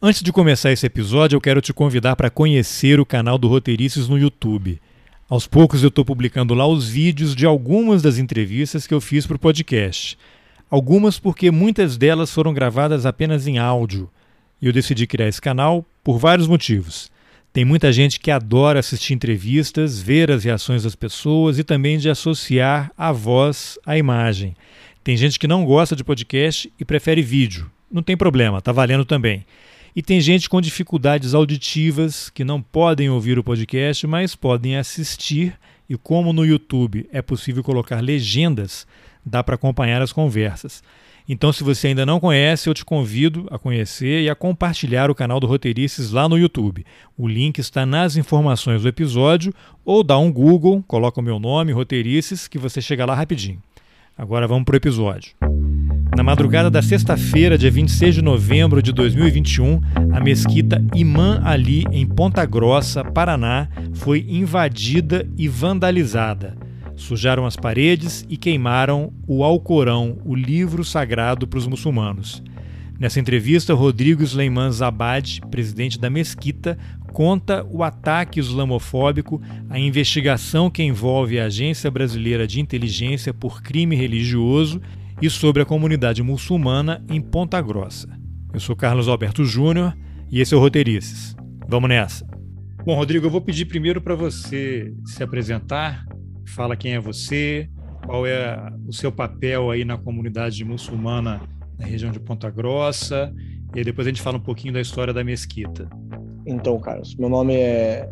Antes de começar esse episódio, eu quero te convidar para conhecer o canal do Roteirices no YouTube. Aos poucos eu estou publicando lá os vídeos de algumas das entrevistas que eu fiz para o podcast. Algumas porque muitas delas foram gravadas apenas em áudio. E eu decidi criar esse canal por vários motivos. Tem muita gente que adora assistir entrevistas, ver as reações das pessoas e também de associar a voz à imagem. Tem gente que não gosta de podcast e prefere vídeo. Não tem problema, tá valendo também. E tem gente com dificuldades auditivas que não podem ouvir o podcast, mas podem assistir. E como no YouTube é possível colocar legendas, dá para acompanhar as conversas. Então, se você ainda não conhece, eu te convido a conhecer e a compartilhar o canal do Roteirices lá no YouTube. O link está nas informações do episódio ou dá um Google, coloca o meu nome, Roteirices, que você chega lá rapidinho. Agora vamos para o episódio. Na madrugada da sexta-feira, dia 26 de novembro de 2021, a mesquita Imã Ali, em Ponta Grossa, Paraná, foi invadida e vandalizada. Sujaram as paredes e queimaram o Alcorão, o livro sagrado para os muçulmanos. Nessa entrevista, Rodrigo Sleiman Zabad, presidente da Mesquita, conta o ataque islamofóbico, a investigação que envolve a Agência Brasileira de Inteligência por crime religioso e sobre a comunidade muçulmana em Ponta Grossa. Eu sou Carlos Alberto Júnior e esse é o Roteirices. Vamos nessa. Bom, Rodrigo, eu vou pedir primeiro para você se apresentar, fala quem é você, qual é o seu papel aí na comunidade muçulmana na região de Ponta Grossa, e depois a gente fala um pouquinho da história da mesquita. Então, Carlos, meu nome é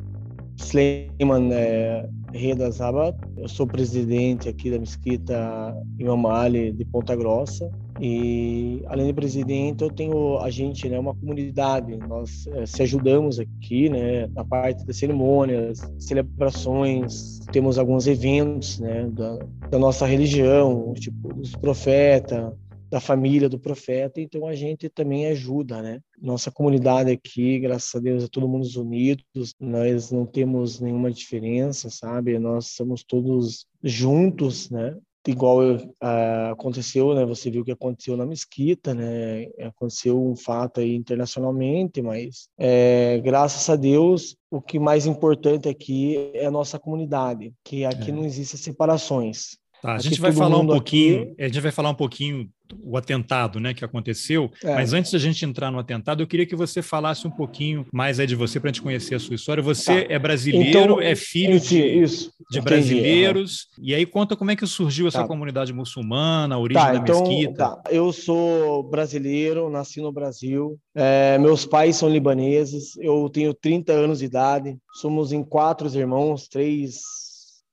Sleiman é, Reda Zabat, eu sou presidente aqui da mesquita Imam Ali de Ponta Grossa. E além de presidente eu tenho a gente né uma comunidade. Nós é, se ajudamos aqui né na parte das cerimônias celebrações. Temos alguns eventos né da, da nossa religião tipo dos profetas da família do profeta, então a gente também ajuda, né? Nossa comunidade aqui, graças a Deus, é todo mundo unidos, nós não temos nenhuma diferença, sabe? Nós somos todos juntos, né? Igual uh, aconteceu, né? Você viu o que aconteceu na mesquita, né? Aconteceu um fato aí internacionalmente, mas é, graças a Deus, o que mais importante aqui é a nossa comunidade, que aqui é. não existem separações. Tá, a gente vai falar um pouquinho, aqui... a gente vai falar um pouquinho o atentado né, que aconteceu. É. Mas antes da gente entrar no atentado, eu queria que você falasse um pouquinho mais aí de você para a gente conhecer a sua história. Você tá. é brasileiro, então, é filho de, de brasileiros. E aí conta como é que surgiu essa tá. comunidade muçulmana, a origem tá, da então, mesquita. Tá. Eu sou brasileiro, nasci no Brasil. É, meus pais são libaneses. Eu tenho 30 anos de idade. Somos em quatro irmãos, três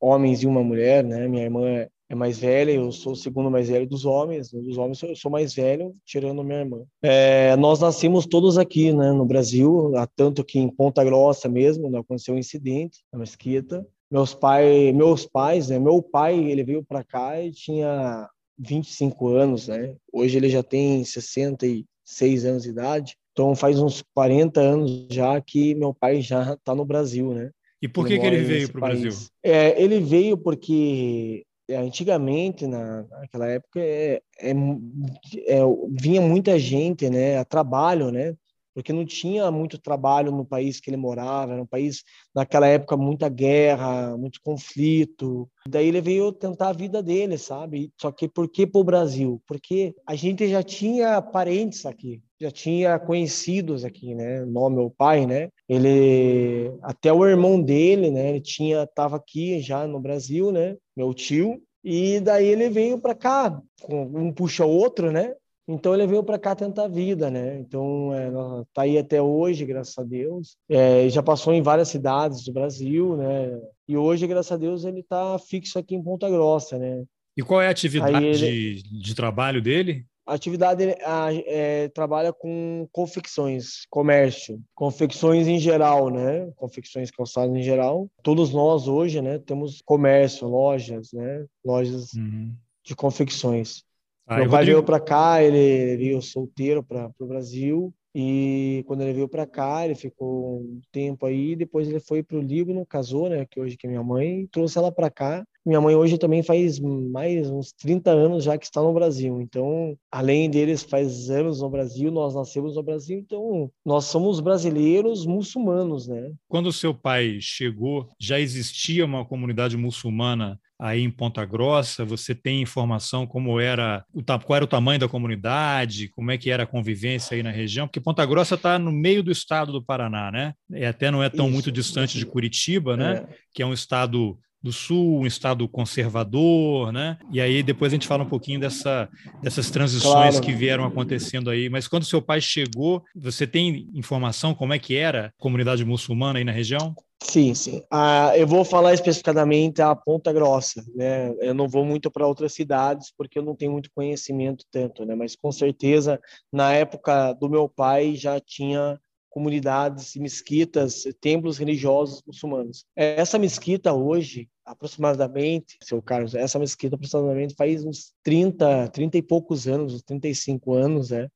homens e uma mulher, né? Minha irmã é mais velha, eu sou o segundo mais velho dos homens, dos homens eu sou mais velho, tirando minha irmã. É, nós nascemos todos aqui, né, no Brasil, tanto que em Ponta Grossa mesmo, né, aconteceu um incidente na mesquita. Meus, pai, meus pais, né, meu pai, ele veio para cá e tinha 25 anos, né, hoje ele já tem 66 anos de idade, então faz uns 40 anos já que meu pai já está no Brasil, né. E por que, que ele veio para o Brasil? É, ele veio porque é, antigamente, na, naquela época, é, é, é, vinha muita gente né, a trabalho, né? Porque não tinha muito trabalho no país que ele morava, era um país, naquela época, muita guerra, muito conflito. Daí ele veio tentar a vida dele, sabe? Só que por que para o Brasil? Porque a gente já tinha parentes aqui, já tinha conhecidos aqui, né? Meu pai, né? Ele até o irmão dele, né? Ele tinha tava aqui já no Brasil, né? Meu tio. E daí ele veio para cá, um puxa o outro, né? Então ele veio para cá tentar a vida, né? Então é, tá aí até hoje, graças a Deus. É, já passou em várias cidades do Brasil, né? E hoje, graças a Deus, ele está fixo aqui em Ponta Grossa, né? E qual é a atividade ele... de, de trabalho dele? A atividade é, trabalha com confecções, comércio, confecções em geral, né? Confecções calçadas em geral. Todos nós hoje, né, temos comércio, lojas, né? Lojas uhum. de confecções. Ah, Meu pai Rodrigo... veio para cá, ele veio solteiro para o Brasil E quando ele veio para cá, ele ficou um tempo aí, depois ele foi para o Líbano, casou, né, que hoje que é minha mãe, trouxe ela para cá. Minha mãe hoje também faz mais uns 30 anos já que está no Brasil. Então, além deles, faz anos no Brasil, nós nascemos no Brasil, então nós somos brasileiros muçulmanos, né? Quando o seu pai chegou, já existia uma comunidade muçulmana aí em Ponta Grossa? Você tem informação como era o qual era o tamanho da comunidade, como é que era a convivência aí na região? Porque Ponta Grossa está no meio do estado do Paraná, né? E até não é tão Isso. muito distante de Curitiba, né? É. Que é um estado do Sul, um estado conservador, né? E aí depois a gente fala um pouquinho dessa, dessas transições claro. que vieram acontecendo aí. Mas quando seu pai chegou, você tem informação como é que era a comunidade muçulmana aí na região? Sim, sim. Ah, eu vou falar especificamente a Ponta Grossa, né? Eu não vou muito para outras cidades porque eu não tenho muito conhecimento tanto, né? Mas com certeza na época do meu pai já tinha comunidades, mesquitas, templos religiosos muçulmanos. Essa mesquita hoje, aproximadamente, seu Carlos, essa mesquita aproximadamente faz uns 30, 30 e poucos anos, uns 35 anos, né?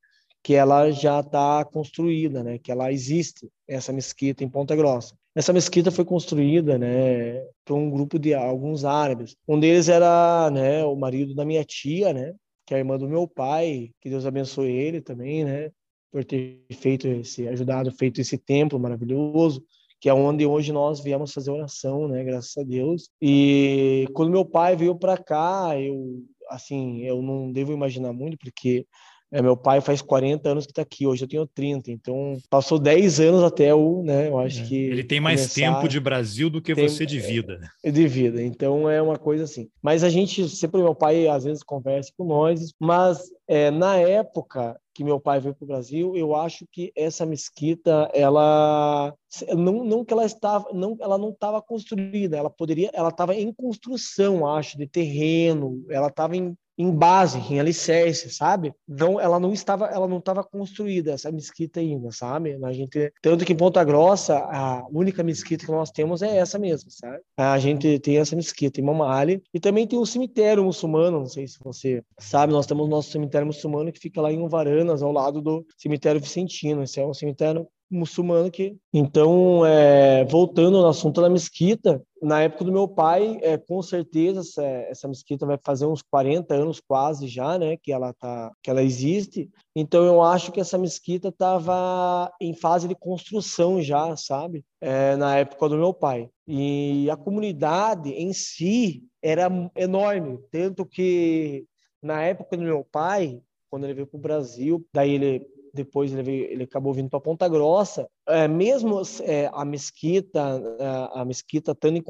que ela já está construída, né? Que ela existe essa mesquita em Ponta Grossa. Essa mesquita foi construída, né, por um grupo de alguns árabes. Um deles era, né, o marido da minha tia, né, que é a irmã do meu pai, que Deus abençoe ele também, né, por ter feito esse, ajudado, feito esse templo maravilhoso, que é onde hoje nós viemos fazer oração, né, graças a Deus. E quando meu pai veio para cá, eu, assim, eu não devo imaginar muito, porque é, meu pai faz 40 anos que está aqui, hoje eu tenho 30, então passou 10 anos até o, né, eu acho é. que... Ele tem mais começar... tempo de Brasil do que tem, você de vida. É, de vida, então é uma coisa assim. Mas a gente, sempre meu pai às vezes conversa com nós, mas é, na época que meu pai veio para o Brasil, eu acho que essa mesquita, ela não, não que ela estava, não, ela não estava construída, ela poderia, ela estava em construção, acho, de terreno, ela estava em em base, em alicerce, sabe? Não, ela não estava, ela não estava construída essa mesquita ainda, sabe? A gente, tanto que em Ponta Grossa, a única mesquita que nós temos é essa mesmo, sabe? A gente tem essa mesquita em Mamali e também tem um cemitério muçulmano, não sei se você sabe, nós temos o nosso cemitério muçulmano que fica lá em Uvaranas, ao lado do cemitério Vicentino. Esse é um cemitério muçulmano que. Então, é, voltando no assunto da mesquita, na época do meu pai, é, com certeza essa, essa mesquita vai fazer uns 40 anos quase já, né, que ela tá, que ela existe. Então eu acho que essa mesquita estava em fase de construção já, sabe, é, na época do meu pai. E a comunidade em si era enorme, tanto que na época do meu pai, quando ele veio para o Brasil, daí ele depois ele, veio, ele acabou vindo para Ponta Grossa é, mesmo é, a mesquita, a, a mesquita estando em,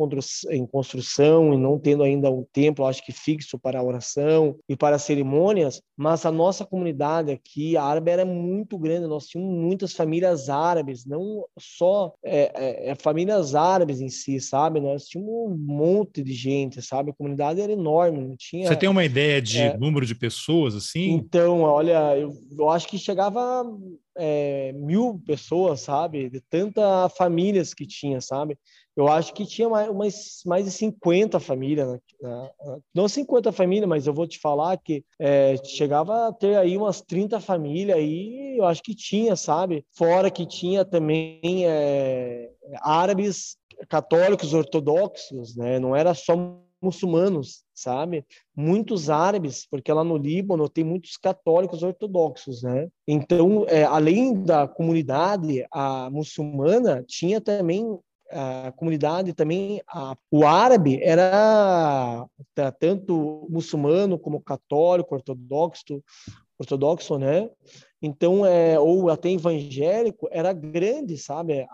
em construção e não tendo ainda um templo, acho que fixo para a oração e para cerimônias, mas a nossa comunidade aqui, a árabe, era muito grande. Nós tínhamos muitas famílias árabes, não só é, é, é, famílias árabes em si, sabe? Nós tínhamos um monte de gente, sabe? A comunidade era enorme, não tinha. Você tem uma ideia de é. número de pessoas assim? Então, olha, eu, eu acho que chegava é, mil pessoas, sabe? De tantas famílias que tinha, sabe? Eu acho que tinha mais, mais, mais de 50 famílias. Né? Não 50 famílias, mas eu vou te falar que é, chegava a ter aí umas 30 famílias aí, eu acho que tinha, sabe? Fora que tinha também é, árabes católicos ortodoxos, né? Não era só muçulmanos, sabe? Muitos árabes, porque lá no Líbano tem muitos católicos ortodoxos, né? Então, é, além da comunidade a muçulmana, tinha também a comunidade também a, o árabe era tanto muçulmano como católico ortodoxo ortodoxo né então, é, ou até evangélico, era grande, sabe?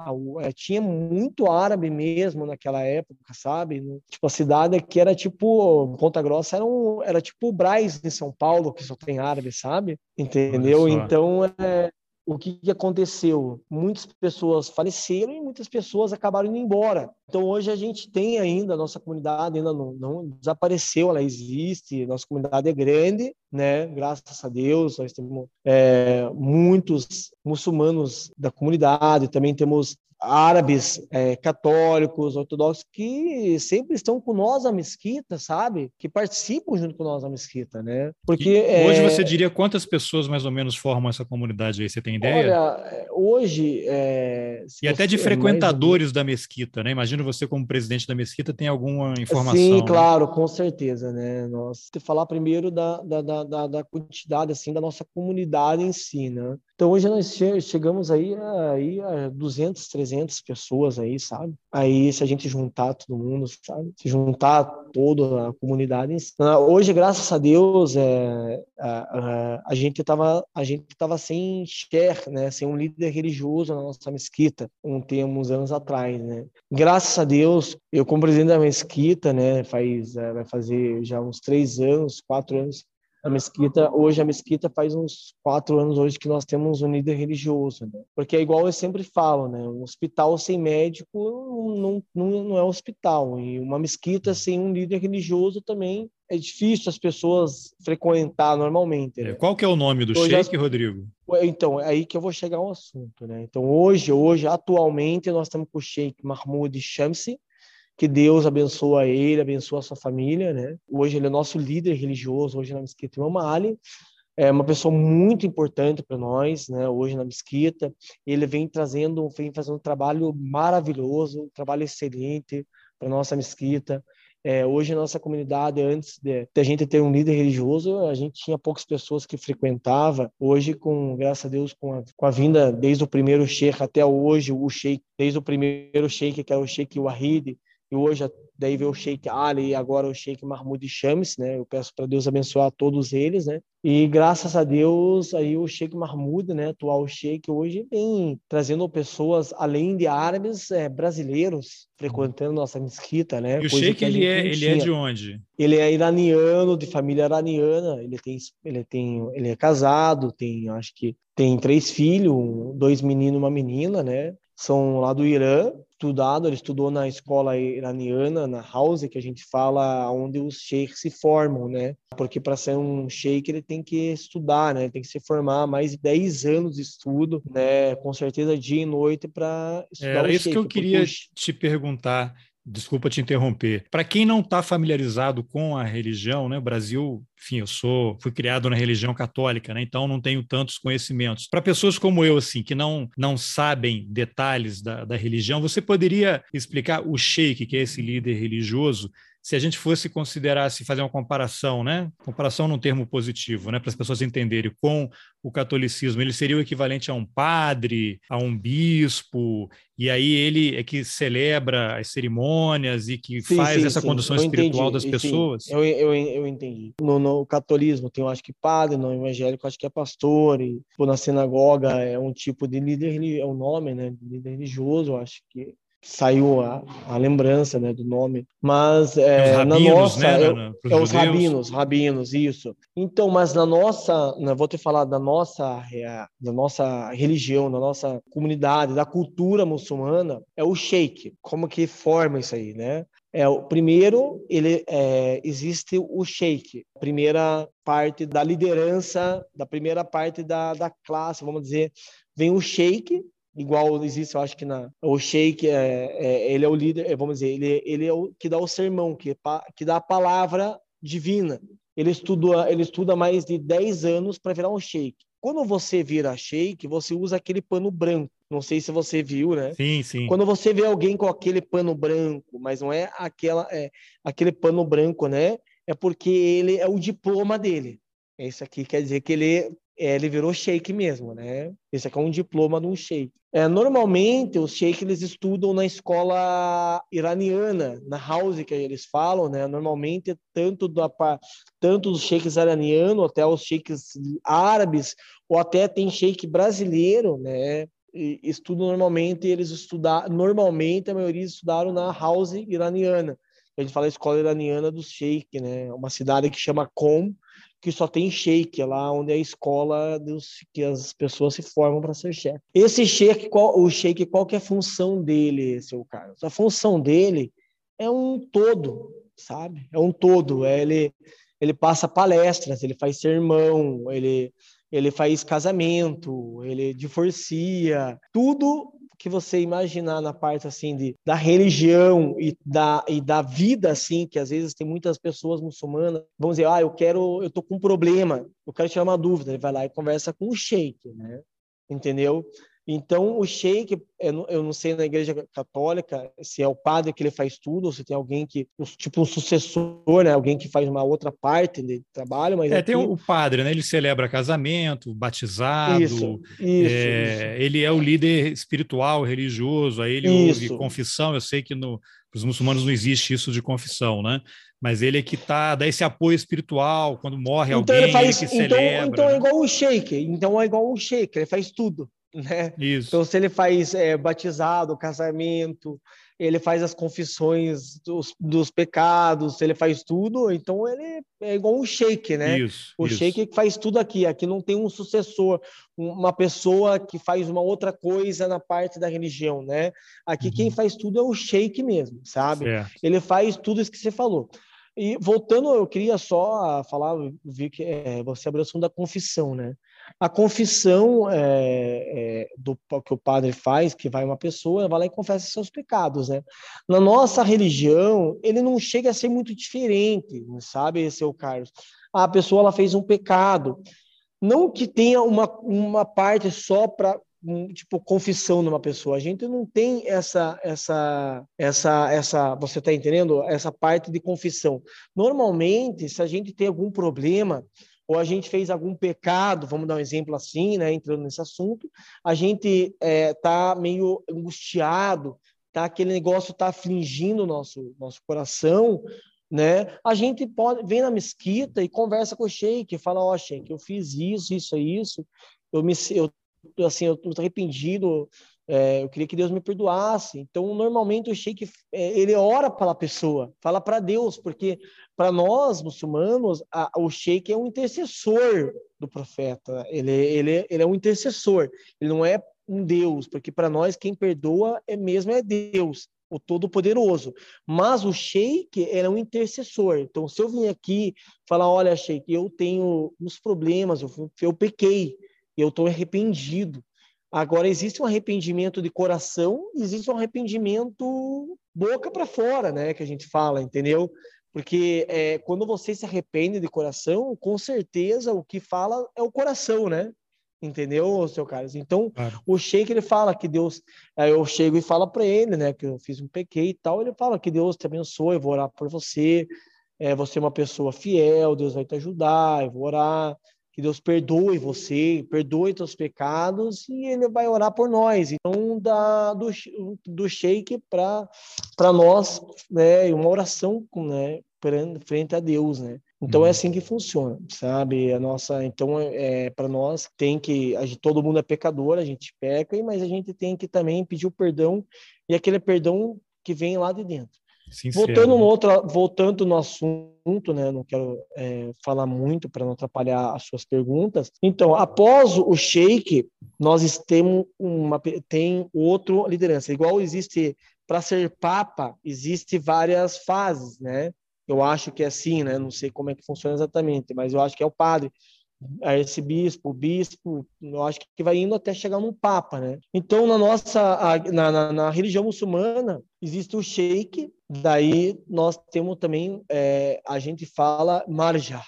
É, tinha muito árabe mesmo naquela época, sabe? Tipo, a cidade aqui era tipo, Ponta Grossa era, um, era tipo o Braz em São Paulo, que só tem árabe, sabe? Entendeu? Então, é, o que, aconteceu? Muitas pessoas faleceram e muitas pessoas acabaram indo embora. Então hoje a gente tem ainda a nossa comunidade ainda não, não, desapareceu, ela existe. Nossa comunidade é grande, né? Graças a Deus nós temos é, muitos muçulmanos da comunidade. Também temos árabes, é, católicos, ortodoxos, que sempre estão com nós na mesquita, sabe? Que participam junto com nós na mesquita, né? Porque e hoje é... você diria quantas pessoas mais ou menos formam essa comunidade aí? Você tem ideia? Olha, hoje é... e até de frequentadores mais... da mesquita, né? Imagino você como presidente da mesquita tem alguma informação? Sim, né? claro, com certeza, né? Nós falar primeiro da, da, da, da quantidade assim da nossa comunidade em si, né? Então hoje nós chegamos aí a, aí a 200, 300 pessoas aí, sabe? Aí se a gente juntar todo mundo, sabe? Se juntar toda a comunidade. Ah, hoje, graças a Deus, é, a, a, a gente estava a gente tava sem share, né? Sem um líder religioso na nossa mesquita, um tempo, uns anos atrás, né? Graças a Deus, eu como presidente da mesquita, né? Faz é, vai fazer já uns três anos, quatro anos a mesquita, hoje a mesquita faz uns quatro anos hoje que nós temos um líder religioso, né? Porque é igual eu sempre falo, né? Um hospital sem médico não, não, não é hospital. E uma mesquita sem um líder religioso também é difícil as pessoas frequentar normalmente. Né? É, qual que é o nome do hoje, sheik, Rodrigo? Então, é aí que eu vou chegar ao assunto, né? Então, hoje, hoje, atualmente, nós estamos com o sheik Mahmoud Shamsi, que Deus abençoa ele, abençoa a sua família, né? Hoje ele é nosso líder religioso, hoje na Mesquita Imam Ali, é uma pessoa muito importante para nós, né? Hoje na Mesquita, ele vem trazendo, vem fazendo um trabalho maravilhoso, um trabalho excelente para nossa Mesquita. É, hoje a nossa comunidade, antes de, de, a gente ter um líder religioso, a gente tinha poucas pessoas que frequentava. Hoje, com graças a Deus, com a, com a vinda desde o primeiro sheikh até hoje, o sheikh, desde o primeiro sheikh que era o sheikh Wahid, e hoje daí veio o Sheikh Ali e agora o Sheikh Mahmoud Shams, né? Eu peço para Deus abençoar todos eles, né? E graças a Deus aí o Sheikh Mahmoud, né, atual Sheikh hoje vem trazendo pessoas além de árabes, é, brasileiros frequentando nossa mesquita, né? E o Sheikh ele é ele é de onde? Ele é iraniano, de família iraniana. Ele tem ele tem ele é casado, tem acho que tem três filhos, dois meninos, uma menina, né? São lá do Irã estudado, ele estudou na escola iraniana, na House, que a gente fala onde os sheiks se formam, né? Porque para ser um sheik ele tem que estudar, né? Ele tem que se formar mais de 10 anos de estudo, né? Com certeza dia e noite para estudar Era isso que eu queria te perguntar. Desculpa te interromper. Para quem não está familiarizado com a religião, né, o Brasil, enfim, eu sou, fui criado na religião católica, né, então não tenho tantos conhecimentos. Para pessoas como eu, assim, que não não sabem detalhes da, da religião, você poderia explicar o sheik, que é esse líder religioso, se a gente fosse considerar, se fazer uma comparação, né? Comparação num termo positivo, né? Para as pessoas entenderem, com o catolicismo, ele seria o equivalente a um padre, a um bispo, e aí ele é que celebra as cerimônias e que sim, faz sim, essa sim. condução eu espiritual entendi, das pessoas? Eu, eu, eu entendi. No, no, catolismo tem, eu acho que padre, no evangélico acho que é pastor, e na sinagoga é um tipo de líder, é um nome, né? De líder religioso, eu acho que saiu a, a, lembrança né, do nome, mas é, rabinos, na nossa né, é, é os rabinos, rabinos, isso. Então, mas na nossa, né, vou te falar da nossa, é, da nossa religião, da nossa comunidade, da cultura muçulmana, é o sheik. Como que forma isso aí, né? É o primeiro, ele é, existe o sheik, primeira parte da liderança, da primeira parte da, da classe, vamos dizer, vem o sheik igual existe, eu acho que na o Sheik é, é, ele é o líder, é, vamos dizer, ele, ele é o que dá o sermão, que, que dá a palavra divina. Ele estuda, ele estuda mais de 10 anos para virar um sheik. Quando você vira sheik, você usa aquele pano branco. Não sei se você viu, né? Sim, sim. Quando você vê alguém com aquele pano branco, mas não é aquela é, aquele pano branco, né? É porque ele é o diploma dele. Esse aqui quer dizer que ele é, ele virou sheik mesmo, né? Esse aqui é um diploma de um sheik. É, normalmente, os sheiks eles estudam na escola iraniana, na house que eles falam, né? Normalmente, tanto, da, tanto dos sheiks iranianos até os sheiks árabes, ou até tem sheik brasileiro, né? E estudam normalmente, eles estudar normalmente a maioria estudaram na house iraniana. A gente fala escola iraniana dos sheik, né? Uma cidade que chama Qom, que só tem sheik, é lá onde é a escola dos, que as pessoas se formam para ser chefe. Esse sheik, qual, o sheik, qual que é a função dele, seu Carlos? A função dele é um todo, sabe? É um todo. É ele, ele passa palestras, ele faz sermão, ele, ele faz casamento, ele divorcia, tudo que você imaginar na parte assim de, da religião e da, e da vida assim, que às vezes tem muitas pessoas muçulmanas, vamos dizer, ah, eu quero, eu tô com um problema, eu quero tirar uma dúvida, ele vai lá e conversa com o sheik, né? Entendeu? Então, o sheik, eu não sei na igreja católica se é o padre que ele faz tudo, ou se tem alguém que, tipo um sucessor, né? Alguém que faz uma outra parte de trabalho, mas... É, aqui... tem o padre, né? Ele celebra casamento, batizado, isso, isso, é, isso. ele é o líder espiritual, religioso, aí ele ouve confissão, eu sei que no, os muçulmanos não existe isso de confissão, né? Mas ele é que tá, dá esse apoio espiritual, quando morre então alguém, ele, faz, ele que então, celebra. Então é igual o sheik, então é igual o sheik, ele faz tudo né? Isso. Então, se ele faz é, batizado, casamento, ele faz as confissões dos, dos pecados, ele faz tudo, então ele é igual um sheik, né? Isso, o isso. sheik faz tudo aqui. Aqui não tem um sucessor, uma pessoa que faz uma outra coisa na parte da religião, né? Aqui uhum. quem faz tudo é o sheik mesmo, sabe? Certo. Ele faz tudo isso que você falou. E voltando, eu queria só falar, vi que é, você abriu o assunto da confissão, né? A confissão é, é, do que o padre faz, que vai uma pessoa, vai lá e confessa seus pecados, né? Na nossa religião, ele não chega a ser muito diferente, sabe, seu Carlos? A pessoa ela fez um pecado, não que tenha uma, uma parte só para tipo confissão numa pessoa. A gente não tem essa essa essa essa, você está entendendo? Essa parte de confissão. Normalmente, se a gente tem algum problema, ou a gente fez algum pecado, vamos dar um exemplo assim, né, entrando nesse assunto, a gente é, tá meio angustiado, tá aquele negócio tá afligindo o nosso nosso coração, né? A gente pode vem na mesquita e conversa com o sheik, fala, ó, oh, sheik, eu fiz isso, isso isso, eu me eu assim, eu tô arrependido, é, eu queria que Deus me perdoasse. Então, normalmente o sheik é, ele ora pela pessoa, fala para Deus, porque para nós muçulmanos a, o sheik é um intercessor do profeta. Ele, ele, ele é um intercessor. Ele não é um Deus, porque para nós quem perdoa é mesmo é Deus, o Todo-Poderoso. Mas o sheik é um intercessor. Então, se eu vim aqui falar, olha, sheik, eu tenho uns problemas, eu, eu pequei, eu estou arrependido. Agora, existe um arrependimento de coração, existe um arrependimento boca para fora, né? Que a gente fala, entendeu? Porque é, quando você se arrepende de coração, com certeza o que fala é o coração, né? Entendeu, seu Carlos? Então, claro. o Sheik, ele fala que Deus... Eu chego e falo para ele, né? Que eu fiz um pequeno e tal. Ele fala que Deus te abençoe, eu vou orar por você. É, você é uma pessoa fiel, Deus vai te ajudar, eu vou orar que Deus perdoe você, perdoe seus pecados e ele vai orar por nós. Então, da, do, do sheik para nós, né, uma oração né, frente a Deus, né? Então é uhum. assim que funciona, sabe? A nossa, então é, é para nós tem que, a gente, todo mundo é pecador, a gente peca, mas a gente tem que também pedir o perdão e aquele perdão que vem lá de dentro. Sincero. Voltando no outro, voltando no assunto, né? Não quero é, falar muito para não atrapalhar as suas perguntas. Então, após o Sheik, nós temos uma tem outro liderança. Igual existe para ser papa, existe várias fases, né? Eu acho que é assim, né? Não sei como é que funciona exatamente, mas eu acho que é o padre arcebispo, o bispo, eu acho que vai indo até chegar num papa, né? Então, na nossa, na, na, na religião muçulmana, existe o sheik, daí nós temos também, é, a gente fala marja,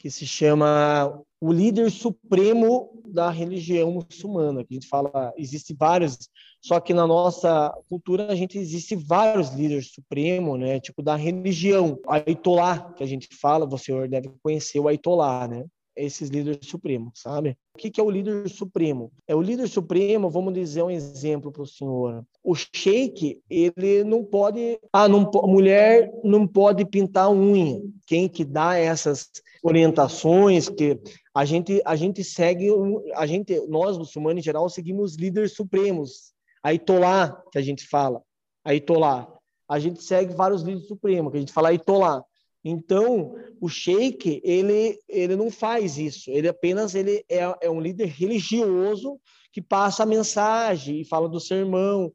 que se chama o líder supremo da religião muçulmana, que a gente fala, existe vários, só que na nossa cultura a gente existe vários líderes supremos, né, tipo da religião, Aitolá, que a gente fala, você deve conhecer o Aitolá, né? Esses líderes supremos, sabe? O que, que é o líder supremo? É o líder supremo, vamos dizer um exemplo para o senhor. O sheik, ele não pode, ah, não, mulher não pode pintar unha. Quem que dá essas orientações que a gente a gente segue, a gente nós muçulmanos em geral seguimos líderes supremos, Aitolá, que a gente fala, Aitolá. A gente segue vários líderes supremos, que a gente fala Aitolá. Então, o sheik, ele, ele não faz isso. Ele apenas ele é, é um líder religioso que passa a mensagem e fala do sermão,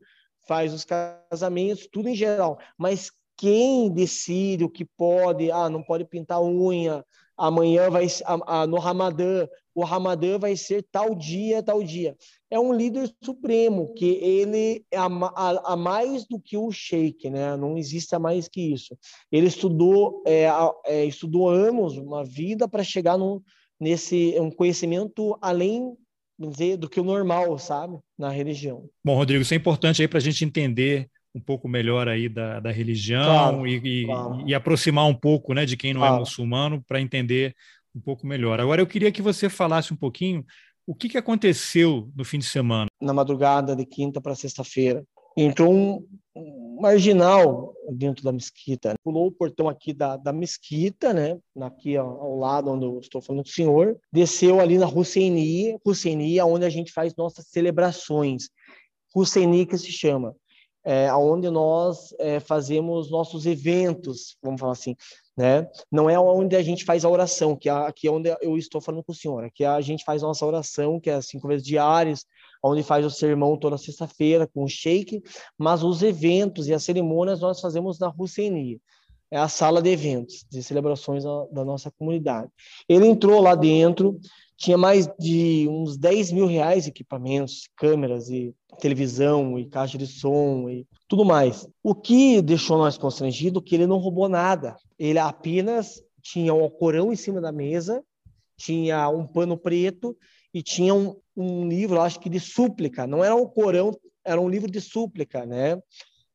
faz os casamentos, tudo em geral. Mas quem decide o que pode, ah, não pode pintar unha, amanhã vai a, a, no Ramadã, o Ramadã vai ser tal dia, tal dia. É um líder supremo, que ele é a, a, a mais do que o sheik, né? Não existe mais que isso. Ele estudou, é, é, estudou anos, uma vida para chegar num, nesse um conhecimento além dizer, do que o normal, sabe, na religião. Bom, Rodrigo, isso é importante aí para a gente entender um pouco melhor aí da, da religião claro, e, claro. e, aproximar um pouco né, de quem não é claro. é muçulmano para entender um pouco melhor. Agora, eu queria que você falasse um pouquinho o que, que aconteceu no fim de semana. Na madrugada de quinta para sexta-feira, entrou um, um, marginal dentro da mesquita. Pulou o portão aqui da, da mesquita, né? Aqui ao, ao lado onde eu estou falando com o senhor. Desceu ali na Husseini, Husseini, onde a gente faz nossas celebrações. Husseini que se chama é, onde nós é, fazemos nossos eventos, vamos falar assim, né? Não é onde a gente faz a oração, que é aqui é onde eu estou falando com o senhor, aqui a gente faz nossa oração, que é cinco vezes diárias, onde faz o sermão toda sexta-feira com o sheik, mas os eventos e as cerimônias nós fazemos na Husseini, é a sala de eventos, de celebrações da, da nossa comunidade. Ele entrou lá dentro, tinha mais de uns 10 mil reais equipamentos, câmeras e televisão e caixa de som e tudo mais. O que deixou nós constrangidos é que ele não roubou nada. Ele apenas tinha um Corão em cima da mesa, tinha um pano preto e tinha um, um livro, acho que de súplica. Não era um Corão, era um livro de súplica, né?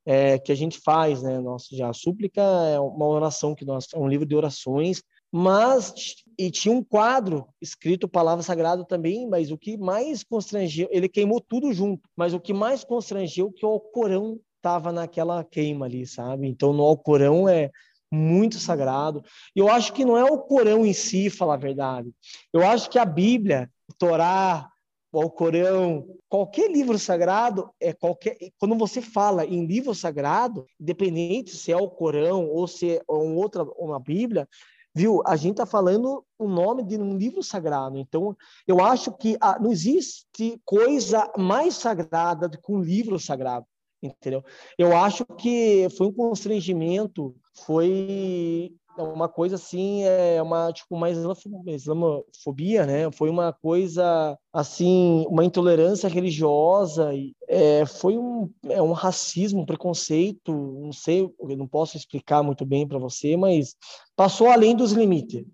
É, que a gente faz, né? Nossa, já a súplica é uma oração que nós, é um livro de orações mas e tinha um quadro escrito palavra sagrada também, mas o que mais constrangeu, ele queimou tudo junto, mas o que mais constrangeu é que o Alcorão estava naquela queima ali, sabe? Então no Alcorão é muito sagrado. E eu acho que não é o Corão em si, falar a verdade. Eu acho que a Bíblia, Torá, o Alcorão, qualquer livro sagrado é qualquer. Quando você fala em livro sagrado, independente se é o Corão ou se é uma outra uma Bíblia, Viu? A gente está falando o nome de um livro sagrado. Então, eu acho que ah, não existe coisa mais sagrada do que um livro sagrado. Entendeu? Eu acho que foi um constrangimento, foi uma coisa assim, é uma tipo uma islamofobia, né? Foi uma coisa assim, uma intolerância religiosa é, foi um, é um racismo, um preconceito, não sei, eu não posso explicar muito bem para você, mas passou além dos limites.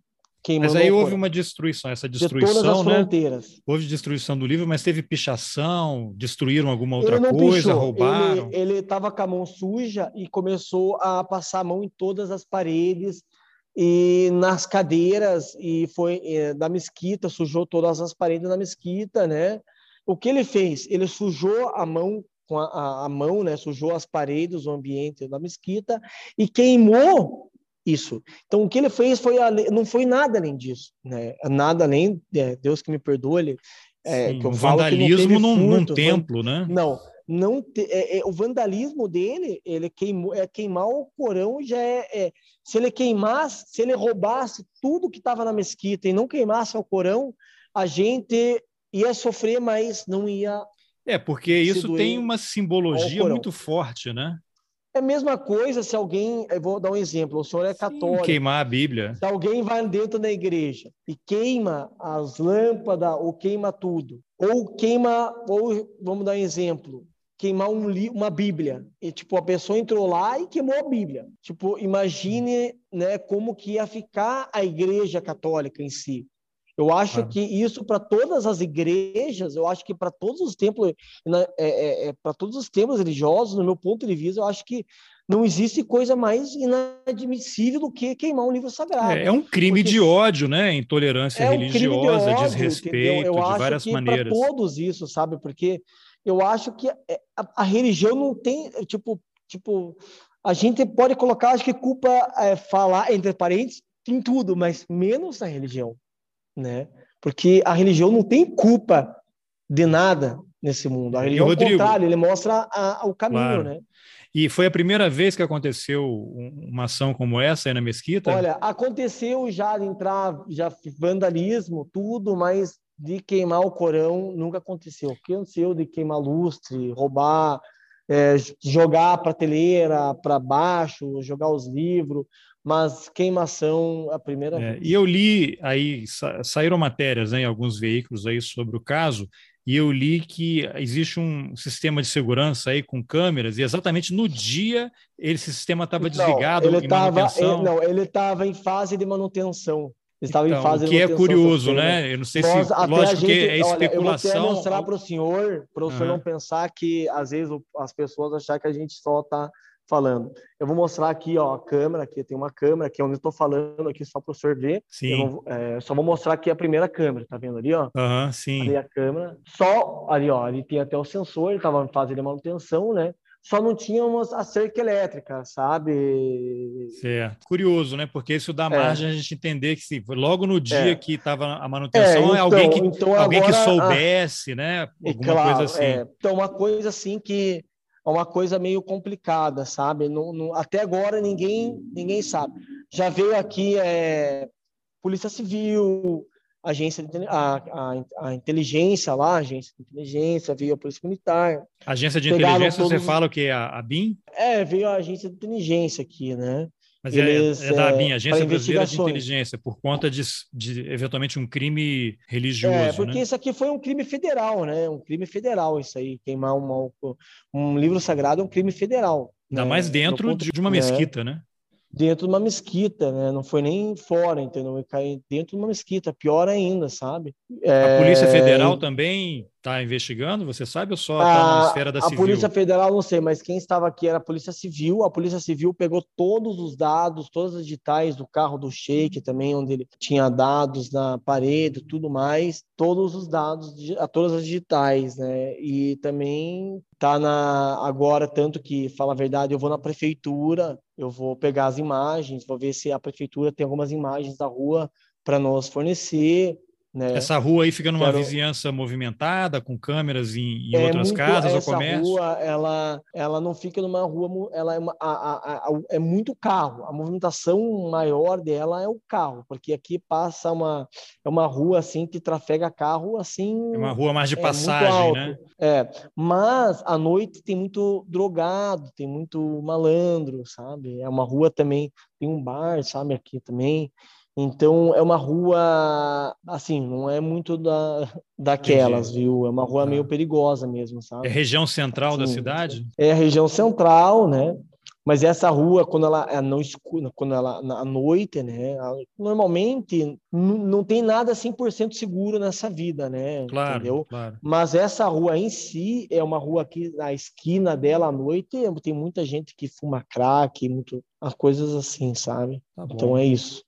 Mas aí houve uma destruição, essa destruição, de todas as né? fronteiras. Houve destruição do livro, mas teve pichação, destruíram alguma outra coisa, pichou. roubaram. Ele estava com a mão suja e começou a passar a mão em todas as paredes, e nas cadeiras e foi é, da mesquita, sujou todas as paredes da mesquita, né? O que ele fez? Ele sujou a mão com a, a, a mão, né? Sujou as paredes, o ambiente da mesquita e queimou isso. Então o que ele fez foi não foi nada além disso, né? Nada além, é, Deus que me perdoe, ele, é, Sim, que eu vandalismo num, num templo, né? Não, não te, é, é, o vandalismo dele, ele queimou, é queimar o Corão já é, é, se ele queimasse, se ele roubasse tudo que estava na mesquita e não queimasse o Corão, a gente ia sofrer, mas não ia. É porque isso tem uma simbologia muito forte, né? É a mesma coisa se alguém, eu vou dar um exemplo, o senhor é católico. Sim, queimar a Bíblia. Se alguém vai dentro da igreja e queima as lâmpadas ou queima tudo, ou queima, ou vamos dar um exemplo, queimar um uma Bíblia. E, tipo, a pessoa entrou lá e queimou a Bíblia. Tipo, imagine né, como que ia ficar a igreja católica em si. Eu acho claro. que isso para todas as igrejas, eu acho que para todos os templos, é, é, é, para todos os templos religiosos, no meu ponto de vista, eu acho que não existe coisa mais inadmissível do que queimar um livro sagrado. É, é um crime de ódio, né? Intolerância é um religiosa, de ódio, desrespeito, de várias maneiras. Para todos isso, sabe? Porque eu acho que é, a, a, religião não tem, tipo, tipo, a gente pode colocar, acho que culpa é, falar entre parentes em tudo, mas menos na religião, né? Porque a religião não tem culpa de nada nesse mundo. A religião, ao contrário, ele mostra a, a, o caminho, claro. né? E foi a primeira vez que aconteceu uma ação como essa aí na mesquita? Olha, aconteceu já de entrar, já vandalismo, tudo, mas de queimar o Corão nunca aconteceu. O que aconteceu de queimar lustre, roubar é, jogar a prateleira para baixo, jogar os livros, mas queimação a primeira é, vez. E eu li aí, saíram matérias né, em alguns veículos aí sobre o caso, e eu li que existe um sistema de segurança aí com câmeras, e exatamente no dia esse sistema estava desligado ele em tava, manutenção. Ele, não, ele estava em fase de manutenção. Estava então, em fase que é curioso, né? Eu não sei Nós, se, lógico gente, que é especulação. Olha, eu vou mostrar para o senhor, para o senhor não pensar que às vezes as pessoas acham que a gente só está falando. Eu vou mostrar aqui, ó, a câmera, aqui tem uma câmera, aqui é onde eu estou falando aqui só para o senhor ver. Sim. Eu é, só vou mostrar aqui a primeira câmera, tá vendo ali, ó? Aham, uhum, sim. Ali a câmera. Só ali, ó, ali tem até o sensor, ele estava em fase de manutenção, né? só não tínhamos a cerca elétrica, sabe? Certo. Curioso, né? Porque isso dá é. margem é. a gente entender que se logo no dia é. que estava a manutenção, é, então, alguém, que, então alguém agora, que soubesse, a... né? Alguma claro, coisa assim. É. Então, uma coisa assim que é uma coisa meio complicada, sabe? No, no, até agora ninguém, ninguém sabe. Já veio aqui é, Polícia Civil, agência de, a, a, a, inteligência lá, agência de inteligência, veio a polícia militar. Agência de inteligência, todos... você fala o que? A, a BIM? É, veio a agência de inteligência aqui, né? Mas é, Eles, é, é da BIM, Agência Brasileira de Inteligência, por conta de, de, eventualmente um crime religioso. É, porque né? isso aqui foi um crime federal, né? Um crime federal, isso aí. Queimar um, um livro sagrado é um crime federal. Ainda né? mais dentro de uma né? mesquita, né? dentro de uma mesquita, né? Não foi nem fora, entendeu? Cair dentro de uma mesquita, pior ainda, sabe? É... A Polícia Federal também está investigando, você sabe, ou só está na esfera da civil? A Polícia Federal não sei, mas quem estava aqui era a Polícia Civil. A Polícia Civil pegou todos os dados, todas as digitais do carro do Sheik também, onde ele tinha dados na parede, tudo mais, todos os dados, todas as digitais, né? E também tá na agora tanto que fala a verdade, eu vou na prefeitura eu vou pegar as imagens, vou ver se a prefeitura tem algumas imagens da rua para nos fornecer. Né? Essa rua aí fica numa Quero... vizinhança movimentada, com câmeras em, em é outras muito, casas ou comércio? Essa rua, ela, ela não fica numa rua, ela é, uma, a, a, a, é muito carro. A movimentação maior dela é o carro, porque aqui passa uma, é uma rua assim que trafega carro assim. É uma rua mais de é, passagem, né? É, mas à noite tem muito drogado, tem muito malandro, sabe? É uma rua também, tem um bar, sabe, aqui também. Então é uma rua assim, não é muito da daquelas, Entendi. viu? É uma rua meio tá. perigosa mesmo, sabe? É região central assim, da cidade? É a região central, né? Mas essa rua, quando ela é não escura, quando ela à noite, né? Normalmente não tem nada 100% seguro nessa vida, né? Claro, Entendeu? claro. Mas essa rua em si é uma rua que na esquina dela à noite tem muita gente que fuma crack, muito as coisas assim, sabe? Tá então é isso.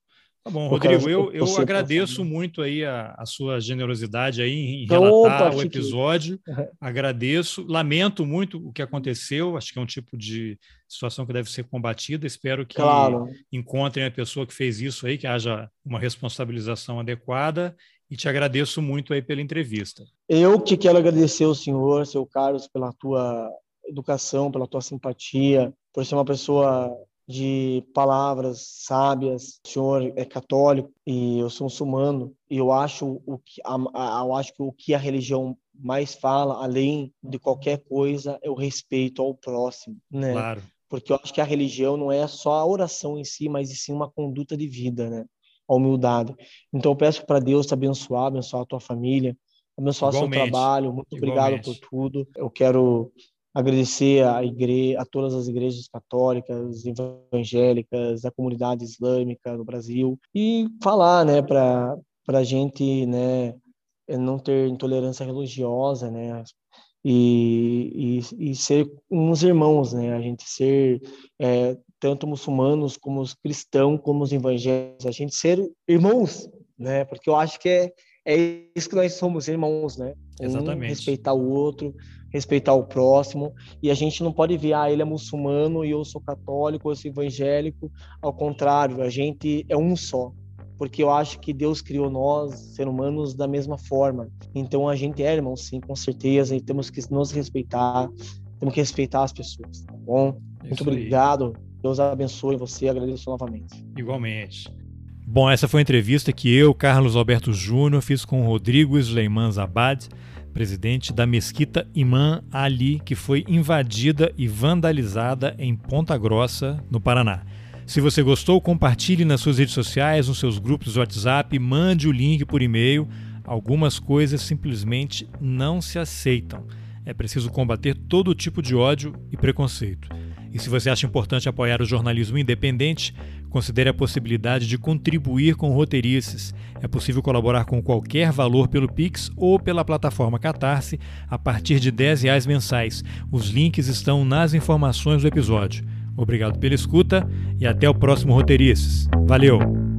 Tá bom, Rodrigo, eu, eu agradeço muito aí a, a, sua generosidade aí em relatar Opa, o episódio. Agradeço, lamento muito o que aconteceu, acho que é um tipo de situação que deve ser combatida. Espero que claro. encontrem a pessoa que fez isso aí, que haja uma responsabilização adequada. E te agradeço muito aí pela entrevista. Eu que quero agradecer ao senhor, seu Carlos, pela tua educação, pela tua simpatia, por ser uma pessoa de palavras sábias. O senhor é católico e eu sou muçulmano e eu acho o que a, a, eu acho que o que a religião mais fala, além de qualquer coisa, é o respeito ao próximo, né? Claro. Porque eu acho que a religião não é só a oração em si, mas sim uma conduta de vida, né? A humildade. Então eu peço para Deus te abençoar, abençoar a tua família, abençoar Igualmente. seu trabalho. Muito Igualmente. obrigado por tudo. Eu quero agradecer a igreja, a todas as igrejas católicas, evangélicas, a comunidade islâmica no Brasil e falar, né, para para a gente, né, não ter intolerância religiosa, né, e, e, e, ser uns irmãos, né, a gente ser é, tanto muçulmanos como os cristãos, como os evangélicos, a gente ser irmãos, né, porque eu acho que é, é isso que nós somos, irmãos, né, um Exatamente. respeitar o outro, respeitar o próximo, e a gente não pode ver, ah, ele é muçulmano e eu sou católico, eu sou evangélico, ao contrário, a gente é um só, porque eu acho que Deus criou nós, seres humanos, da mesma forma, então a gente é irmão, sim, com certeza, e temos que nos respeitar, temos que respeitar as pessoas, tá bom? Isso Muito obrigado, aí. Deus abençoe você, agradeço novamente. Igualmente. Bom, essa foi a entrevista que eu, Carlos Alberto Júnior, fiz com o Rodrigo Sleiman Zabad, presidente da mesquita Imã Ali, que foi invadida e vandalizada em Ponta Grossa, no Paraná. Se você gostou, compartilhe nas suas redes sociais, nos seus grupos do WhatsApp, mande o link por e-mail. Algumas coisas simplesmente não se aceitam. É preciso combater todo tipo de ódio e preconceito. E se você acha importante apoiar o jornalismo independente, considere a possibilidade de contribuir com roteirices. É possível colaborar com qualquer valor pelo Pix ou pela plataforma Catarse a partir de R$ reais mensais. Os links estão nas informações do episódio. Obrigado pela escuta e até o próximo Roteirices. Valeu!